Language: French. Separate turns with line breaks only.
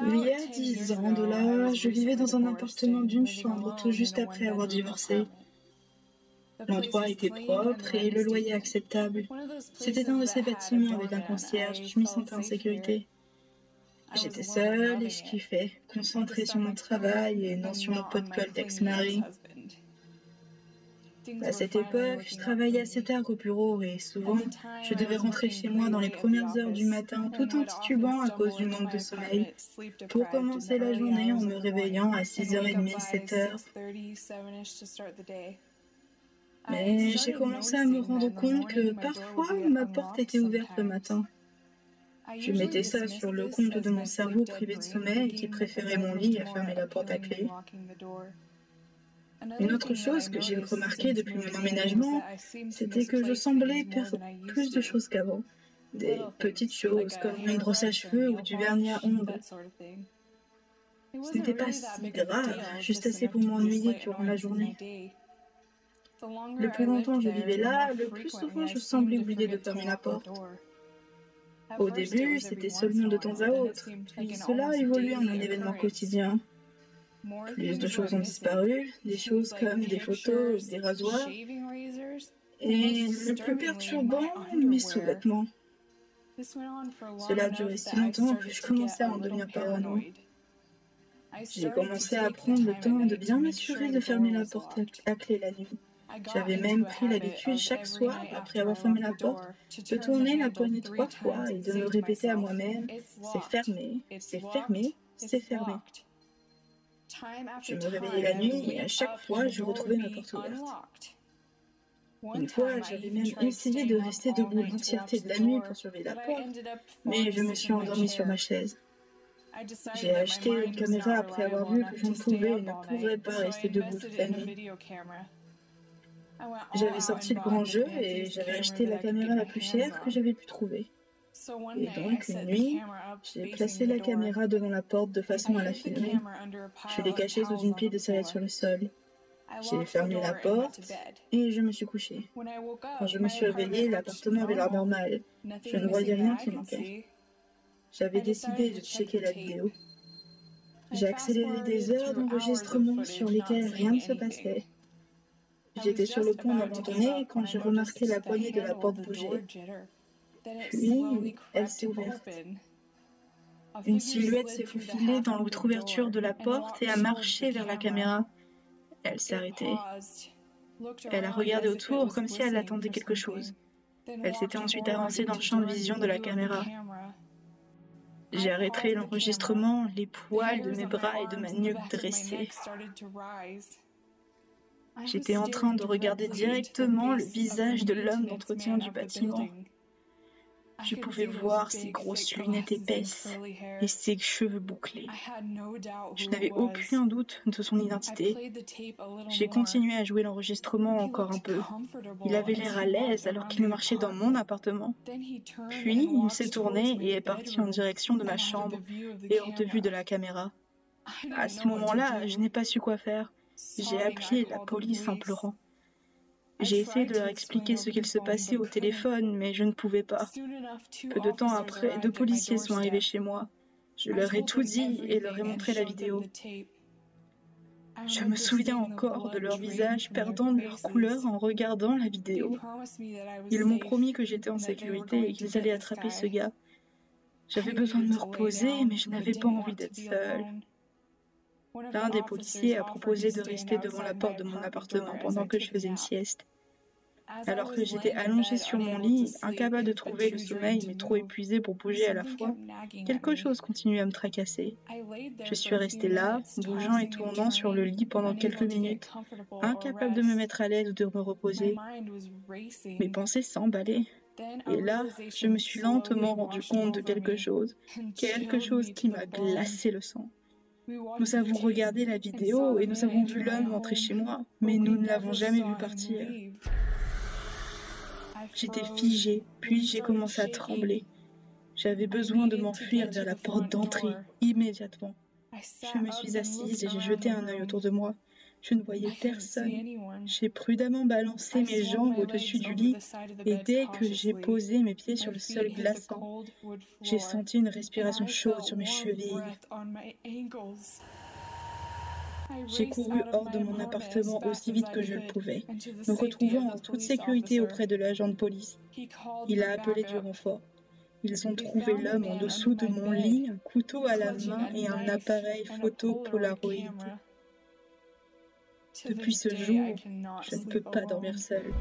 Il y a dix ans de là, je vivais dans un appartement d'une chambre tout juste après avoir divorcé. L'endroit était propre et le loyer acceptable. C'était un de ces bâtiments avec un concierge, je m'y sentais en sécurité. J'étais seule et je kiffais, concentrée sur mon travail et non sur mon pot de colle d'ex-mari. À cette époque, je travaillais assez tard au bureau et souvent, je devais rentrer chez moi dans les premières heures du matin tout en titubant à cause du manque de sommeil pour commencer la journée en me réveillant à 6h30, 7h. Mais j'ai commencé à me rendre compte que parfois ma porte était ouverte le matin. Je mettais ça sur le compte de mon cerveau privé de sommeil qui préférait mon lit à fermer la porte à clé. Une autre chose que j'ai remarqué depuis mon emménagement, c'était que je semblais perdre plus de choses qu'avant. Des petites choses comme une brosse à cheveux ou du vernis à ongles. Ce n'était pas si grave, juste assez pour m'ennuyer durant la journée. Le plus longtemps je vivais là, le plus souvent je semblais oublier de fermer la porte. Au début, c'était seulement de temps à autre, puis cela évoluait en un événement quotidien. Plus de choses ont disparu, des choses comme des photos, des rasoirs, et le plus perturbant, mes sous-vêtements. Cela a duré si longtemps que je commençais à en devenir paranoïde. J'ai commencé à prendre le temps de bien m'assurer de fermer la porte à clé la nuit. J'avais même pris l'habitude chaque soir, après avoir fermé la porte, de tourner la poignée trois fois et de me répéter à moi-même C'est fermé, c'est fermé, c'est fermé. Je me réveillais la nuit et à chaque fois, je retrouvais ma porte ouverte. Une fois, j'avais même essayé de rester debout l'entièreté de la nuit pour surveiller la porte, mais je me suis endormie sur ma chaise. J'ai acheté une caméra après avoir vu que je ne pouvais et ne pourrais pas rester debout toute la nuit. J'avais sorti le grand jeu et j'avais acheté la caméra la plus chère que j'avais pu trouver. Et donc, une nuit, j'ai placé la caméra devant la porte de façon à la filmer. Je l'ai cachée sous une pile de serviettes sur le sol. J'ai fermé la porte et je me suis couchée. Quand je me suis réveillée, l'appartement avait l'air normal. Je ne voyais rien qui manquait. J'avais décidé de checker la vidéo. J'ai accéléré des heures d'enregistrement sur lesquelles rien ne se passait. J'étais sur le point d'abandonner quand j'ai remarqué la poignée de la porte bouger. Puis, elle s'est ouverte. Une silhouette s'est faufilée dans l'ouverture de la porte et a marché vers la caméra. Elle s'est arrêtée. Elle a regardé autour comme si elle attendait quelque chose. Elle s'était ensuite avancée dans le champ de vision de la caméra. J'ai arrêté l'enregistrement, les poils de mes bras et de ma nuque dressés. J'étais en train de regarder directement le visage de l'homme d'entretien du bâtiment. Je pouvais voir ses grosses lunettes épaisses et ses cheveux bouclés. Je n'avais aucun doute de son identité. J'ai continué à jouer l'enregistrement encore un peu. Il avait l'air à l'aise alors qu'il marchait dans mon appartement. Puis il s'est tourné et est parti en direction de ma chambre et hors de vue de la caméra. À ce moment-là, je n'ai pas su quoi faire. J'ai appelé la police en pleurant. J'ai essayé de leur expliquer ce qu'il se passait au téléphone, mais je ne pouvais pas. Peu de temps après, deux policiers sont arrivés chez moi. Je leur ai tout dit et leur ai montré la vidéo. Je me souviens encore de leur visage perdant leur couleur en regardant la vidéo. Ils m'ont promis que j'étais en sécurité et qu'ils allaient attraper ce gars. J'avais besoin de me reposer, mais je n'avais pas envie d'être seule. L'un des policiers a proposé de rester devant la porte de mon appartement pendant que je faisais une sieste. Alors que j'étais allongée sur mon lit, incapable de trouver le sommeil mais trop épuisée pour bouger à la fois, quelque chose continuait à me tracasser. Je suis restée là, bougeant et tournant sur le lit pendant quelques minutes, incapable de me mettre à l'aise ou de me reposer. Mes pensées s'emballaient. Et là, je me suis lentement rendu compte de quelque chose, quelque chose qui m'a glacé le sang. Nous avons regardé la vidéo et nous avons vu l'homme rentrer chez moi, mais nous ne l'avons jamais vu partir. J'étais figée, puis j'ai commencé à trembler. J'avais besoin de m'enfuir vers la porte d'entrée immédiatement. Je me suis assise et j'ai jeté un œil autour de moi. Je ne voyais personne. J'ai prudemment balancé mes jambes au-dessus du lit et dès que j'ai posé mes pieds sur le sol glaçant, j'ai senti une respiration chaude sur mes chevilles. J'ai couru hors de mon appartement aussi vite que je le pouvais, me retrouvant en toute sécurité auprès de l'agent de police. Il a appelé du renfort. Ils ont trouvé l'homme en dessous de mon lit, un couteau à la main et un appareil photo Polaroid. Depuis ce jour, je ne peux pas dormir seule.